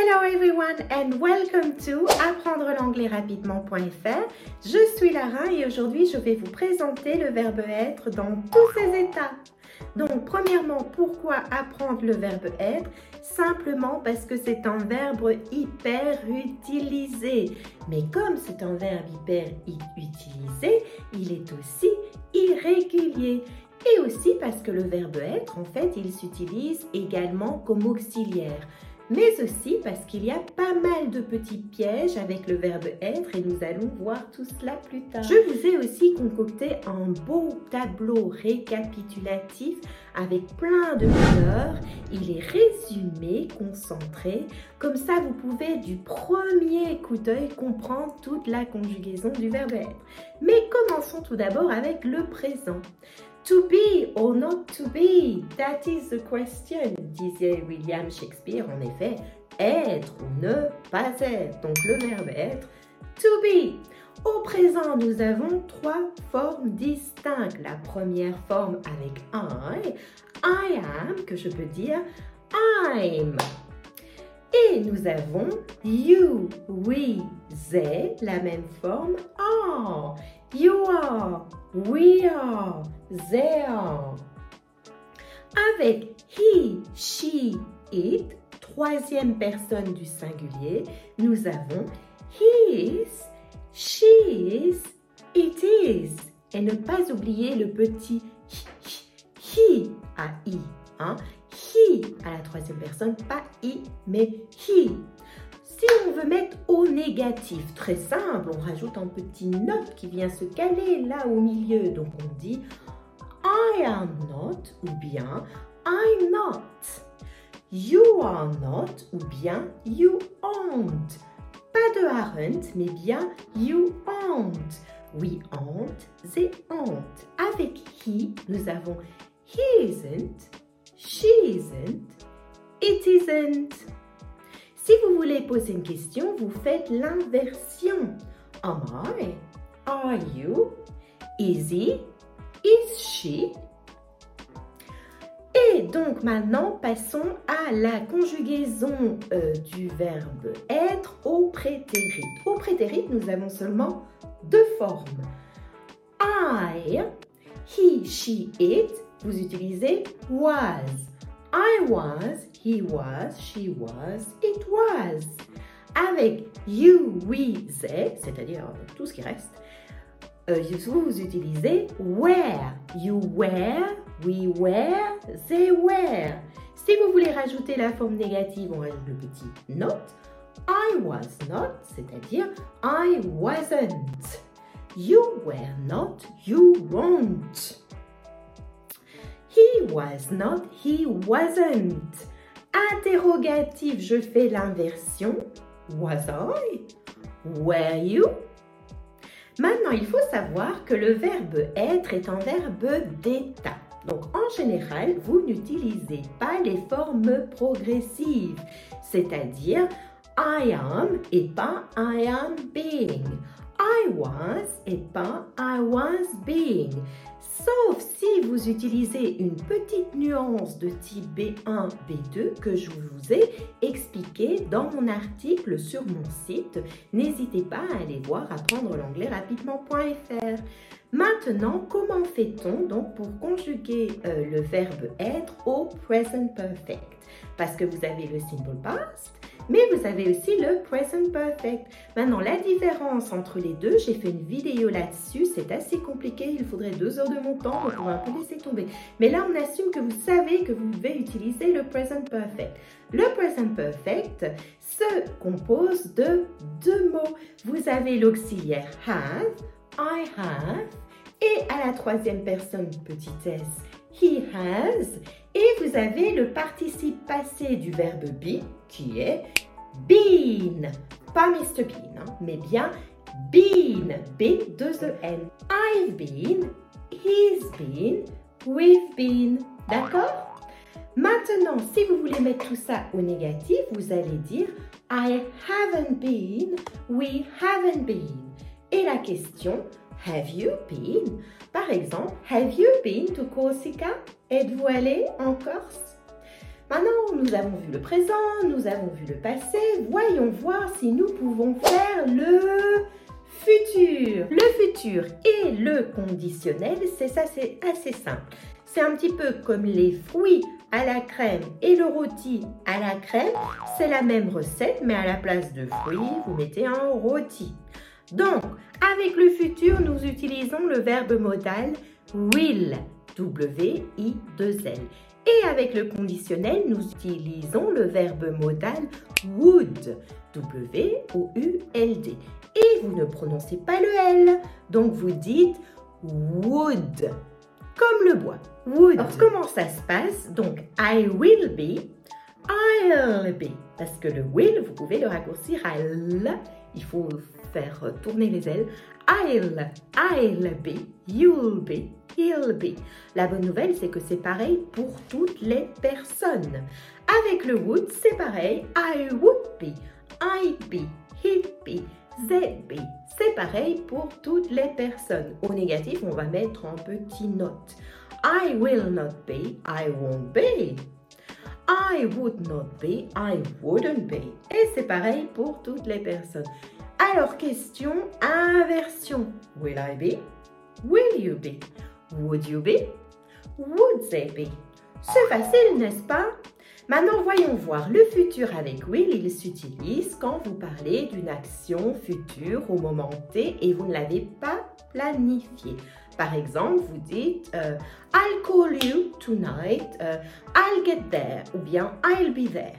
Hello everyone and welcome to apprendre l'anglais rapidement.fr. Je suis Lara et aujourd'hui je vais vous présenter le verbe être dans tous ses états. Donc premièrement, pourquoi apprendre le verbe être? Simplement parce que c'est un verbe hyper utilisé. Mais comme c'est un verbe hyper utilisé, il est aussi irrégulier. Et aussi parce que le verbe être, en fait, il s'utilise également comme auxiliaire mais aussi parce qu'il y a pas mal de petits pièges avec le verbe être et nous allons voir tout cela plus tard. Je vous ai aussi concocté un beau tableau récapitulatif avec plein de couleurs. Il est résumé, concentré. Comme ça, vous pouvez du premier coup d'œil comprendre toute la conjugaison du verbe être. Mais commençons tout d'abord avec le présent. To be or not to be, that is the question, disait William Shakespeare. En effet, être ou ne pas être. Donc le verbe être, to be. Au présent, nous avons trois formes distinctes. La première forme avec I, I am, que je peux dire I'm. Et nous avons you, we, they, la même forme are. You are, we are, they are. Avec he, she, it, troisième personne du singulier, nous avons his, she's, it is. Et ne pas oublier le petit he, à i. Hein? He à la troisième personne, pas i, mais he. Si on veut mettre au négatif, très simple, on rajoute un petit note qui vient se caler là au milieu. Donc on dit I am not ou bien I'm not. You are not ou bien you aren't. Pas de aren't, mais bien you aren't. We aren't, they aren't. Avec he, nous avons he isn't, she isn't, it isn't. Si vous voulez poser une question, vous faites l'inversion. Am I? Are you? Is he? Is she? Et donc maintenant, passons à la conjugaison euh, du verbe être au prétérit. Au prétérit, nous avons seulement deux formes. I, he, she, it, vous utilisez was. I was, he was, she was, it was. Avec you, we, they, c'est-à-dire tout ce qui reste, euh, vous utilisez were. You were, we were, they were. Si vous voulez rajouter la forme négative, on rajoute le petit not. I was not, c'est-à-dire I wasn't. You were not, you weren't. He was not, he wasn't. Interrogatif, je fais l'inversion. Was I? Were you? Maintenant, il faut savoir que le verbe être est un verbe d'état. Donc, en général, vous n'utilisez pas les formes progressives, c'est-à-dire I am et pas I am being. I was et pas I was being. Sauf si vous utilisez une petite nuance de type B1, B2 que je vous ai expliqué dans mon article sur mon site. N'hésitez pas à aller voir apprendre l'anglais rapidement.fr. Maintenant, comment fait-on donc pour conjuguer euh, le verbe être au present perfect? Parce que vous avez le simple past, mais vous avez aussi le present perfect. Maintenant, la différence entre les deux, j'ai fait une vidéo là-dessus, c'est assez compliqué, il faudrait deux heures de mon temps, donc on va un peu laisser tomber. Mais là, on assume que vous savez que vous devez utiliser le present perfect. Le present perfect se compose de deux mots. Vous avez l'auxiliaire have, I have, et à la troisième personne, petite s, he has, et vous avez le participe passé du verbe be qui est been. Pas Mr. Bean, hein, mais bien been. B, 2 E, N. I've been, he's been, we've been. D'accord? Maintenant, si vous voulez mettre tout ça au négatif, vous allez dire I haven't been, we haven't been. Et la question, have you been? Par exemple, have you been to Corsica? Êtes-vous allé en Corse? Maintenant, nous avons vu le présent, nous avons vu le passé. Voyons voir si nous pouvons faire le futur. Le futur et le conditionnel, c'est ça, c'est assez simple. C'est un petit peu comme les fruits à la crème et le rôti à la crème. C'est la même recette, mais à la place de fruits, vous mettez un rôti. Donc, avec le futur, nous utilisons le verbe modal will, W-I-2-L. Et avec le conditionnel, nous utilisons le verbe modal would, W-O-U-L-D. Et vous ne prononcez pas le L, donc vous dites would, comme le bois. Would. Alors comment ça se passe? Donc I will be, I'll be. Parce que le will, vous pouvez le raccourcir à l. Il faut faire tourner les ailes. I'll, I'll be, you'll be, he'll be. La bonne nouvelle, c'est que c'est pareil pour toutes les personnes. Avec le would, c'est pareil. I would be, I'd be, he'd be, they'd be. C'est pareil pour toutes les personnes. Au négatif, on va mettre en petit note. I will not be, I won't be. I would not be, I wouldn't be. Et c'est pareil pour toutes les personnes. Alors, question inversion. Will I be? Will you be? Would you be? Would they be? C'est facile, n'est-ce pas? Maintenant, voyons voir. Le futur avec will, il s'utilise quand vous parlez d'une action future au moment T et vous ne l'avez pas planifiée. Par exemple, vous dites euh, I'll call you tonight, euh, I'll get there ou bien I'll be there.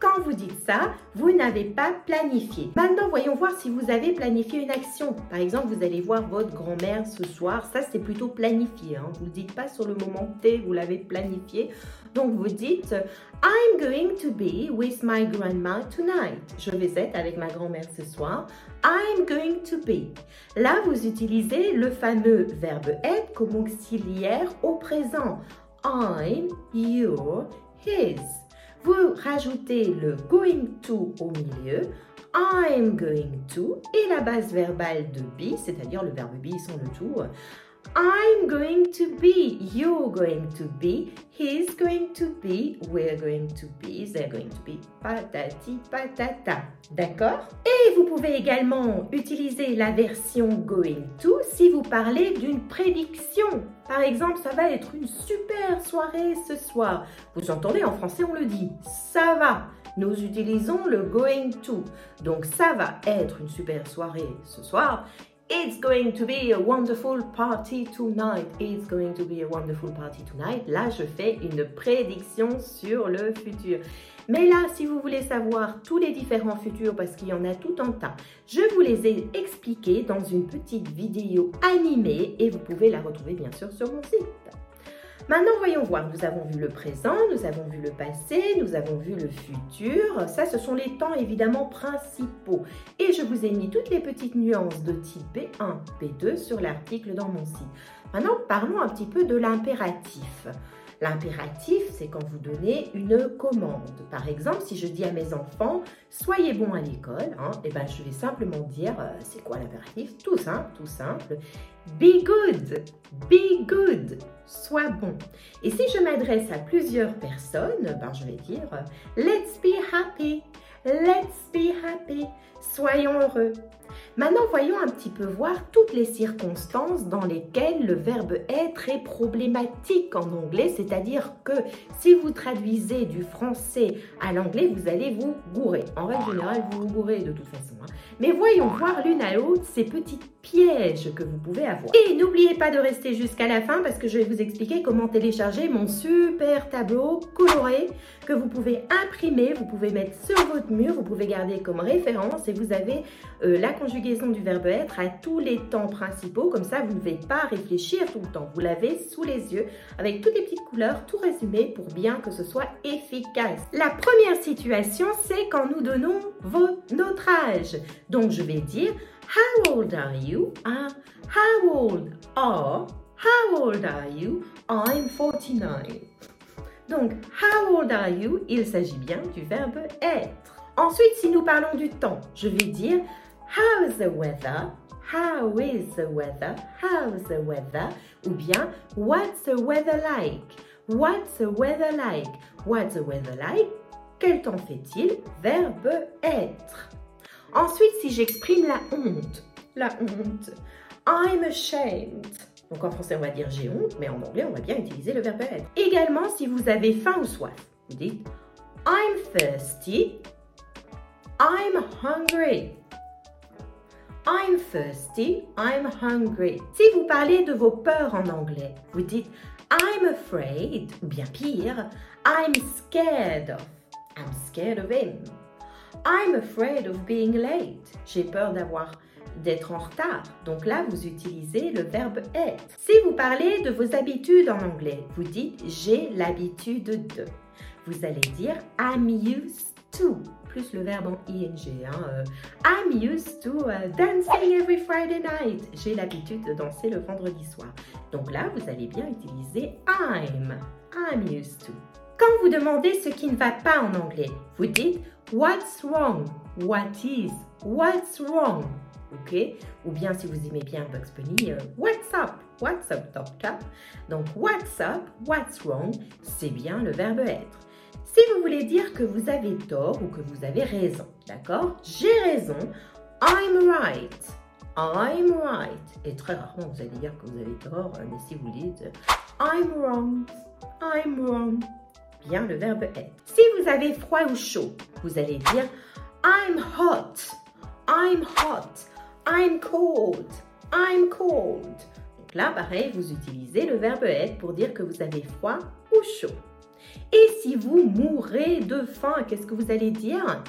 Quand vous dites ça, vous n'avez pas planifié. Maintenant, voyons voir si vous avez planifié une action. Par exemple, vous allez voir votre grand-mère ce soir. Ça, c'est plutôt planifié. Hein. Vous ne dites pas sur le moment T, vous l'avez planifié. Donc, vous dites I'm going to be with my grandma tonight. Je vais être avec ma grand-mère ce soir. I'm going to be. Là, vous utilisez le fameux verbe être comme auxiliaire au présent. I'm, you're, his. Vous rajoutez le going to au milieu. I'm going to et la base verbale de be, c'est-à-dire le verbe be sans le tout. I'm going to be, you're going to be, he's going to be, we're going to be, they're going to be, patati patata. D'accord? Et vous pouvez également utiliser la version going to si vous parlez d'une prédiction. Par exemple, ça va être une super soirée ce soir. Vous entendez, en français, on le dit, ça va. Nous utilisons le going to. Donc, ça va être une super soirée ce soir. It's going to be a wonderful party tonight. It's going to be a wonderful party tonight. Là, je fais une prédiction sur le futur. Mais là, si vous voulez savoir tous les différents futurs, parce qu'il y en a tout un tas, je vous les ai expliqués dans une petite vidéo animée et vous pouvez la retrouver bien sûr sur mon site. Maintenant, voyons voir. Nous avons vu le présent, nous avons vu le passé, nous avons vu le futur. Ça, ce sont les temps évidemment principaux. Et je vous ai mis toutes les petites nuances de type B1, B2 sur l'article dans mon site. Maintenant, parlons un petit peu de l'impératif. L'impératif, c'est quand vous donnez une commande. Par exemple, si je dis à mes enfants, soyez bons à l'école, hein, et eh ben, je vais simplement dire, euh, c'est quoi l'impératif? Tout simple, tout simple. Be good, be good, sois bon. Et si je m'adresse à plusieurs personnes, ben, je vais dire, let's be happy, let's be happy, soyons heureux. Maintenant, voyons un petit peu voir toutes les circonstances dans lesquelles le verbe être est problématique en anglais, c'est-à-dire que si vous traduisez du français à l'anglais, vous allez vous gourer. En règle générale, vous vous gourez de toute façon. Hein. Mais voyons voir l'une à l'autre ces petits pièges que vous pouvez avoir. Et n'oubliez pas de rester jusqu'à la fin parce que je vais vous expliquer comment télécharger mon super tableau coloré que vous pouvez imprimer, vous pouvez mettre sur votre mur, vous pouvez garder comme référence et vous avez euh, la conjugaison du verbe être à tous les temps principaux. Comme ça, vous ne devez pas réfléchir tout le temps. Vous l'avez sous les yeux avec toutes les petites couleurs, tout résumé pour bien que ce soit efficace. La première situation, c'est quand nous donnons notre âge. Donc, je vais dire How old are you? Uh, how old? Are? How old are you? I'm 49. Donc, how old are you? Il s'agit bien du verbe être. Ensuite, si nous parlons du temps, je vais dire How is the weather? How is the weather? How's the weather? Ou bien What's the weather like? What's the weather like? What's the weather like? Quel temps fait-il? Verbe être. Ensuite, si j'exprime la honte, la honte, I'm ashamed. Donc en français, on va dire j'ai honte, mais en anglais, on va bien utiliser le verbe être. Également, si vous avez faim ou soif, vous dites I'm thirsty, I'm hungry. I'm thirsty, I'm hungry. Si vous parlez de vos peurs en anglais, vous dites I'm afraid, ou bien pire, I'm scared of. I'm scared of him. I'm afraid of being late. J'ai peur d'avoir d'être en retard. Donc là, vous utilisez le verbe être. Si vous parlez de vos habitudes en anglais, vous dites j'ai l'habitude de. Vous allez dire I'm used to, le verbe en ing. Hein, euh, I'm used to uh, dancing every Friday night. J'ai l'habitude de danser le vendredi soir. Donc là, vous allez bien utiliser I'm. I'm used to. Quand vous demandez ce qui ne va pas en anglais, vous dites What's wrong? What is? What's wrong? Ok? Ou bien si vous aimez bien Bugs Bunny, euh, What's up? What's up, doctor? Donc What's up? What's wrong? C'est bien le verbe être. Si vous voulez dire que vous avez tort ou que vous avez raison, d'accord? J'ai raison. I'm right. I'm right. Et très rarement, vous allez dire que vous avez tort, euh, mais si vous dites I'm wrong. I'm wrong bien le verbe être. Si vous avez froid ou chaud, vous allez dire I'm hot, I'm hot, I'm cold, I'm cold. Donc là, pareil, vous utilisez le verbe être pour dire que vous avez froid ou chaud. Et si vous mourrez de faim, qu'est-ce que vous allez dire?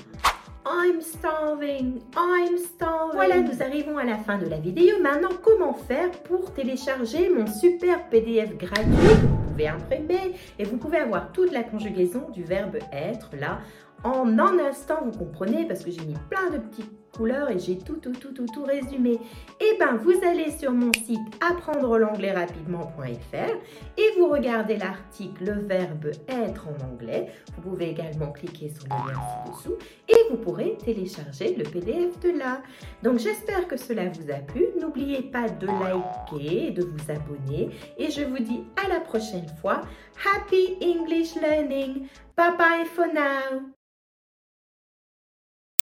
I'm starving, I'm starving. Voilà, nous arrivons à la fin de la vidéo. Maintenant, comment faire pour télécharger mon super PDF gratuit? Que vous pouvez imprimer et vous pouvez avoir toute la conjugaison du verbe être là en un instant, vous comprenez, parce que j'ai mis plein de petites couleurs et j'ai tout, tout, tout, tout, tout résumé. Eh bien, vous allez sur mon site apprendre l'anglais rapidement.fr et vous regardez l'article Le verbe être en anglais. Vous pouvez également cliquer sur le lien ci-dessous et vous pourrez télécharger le PDF de là. Donc, j'espère que cela vous a plu. N'oubliez pas de liker de vous abonner. Et je vous dis à la prochaine fois. Happy English Learning! Bye bye for now!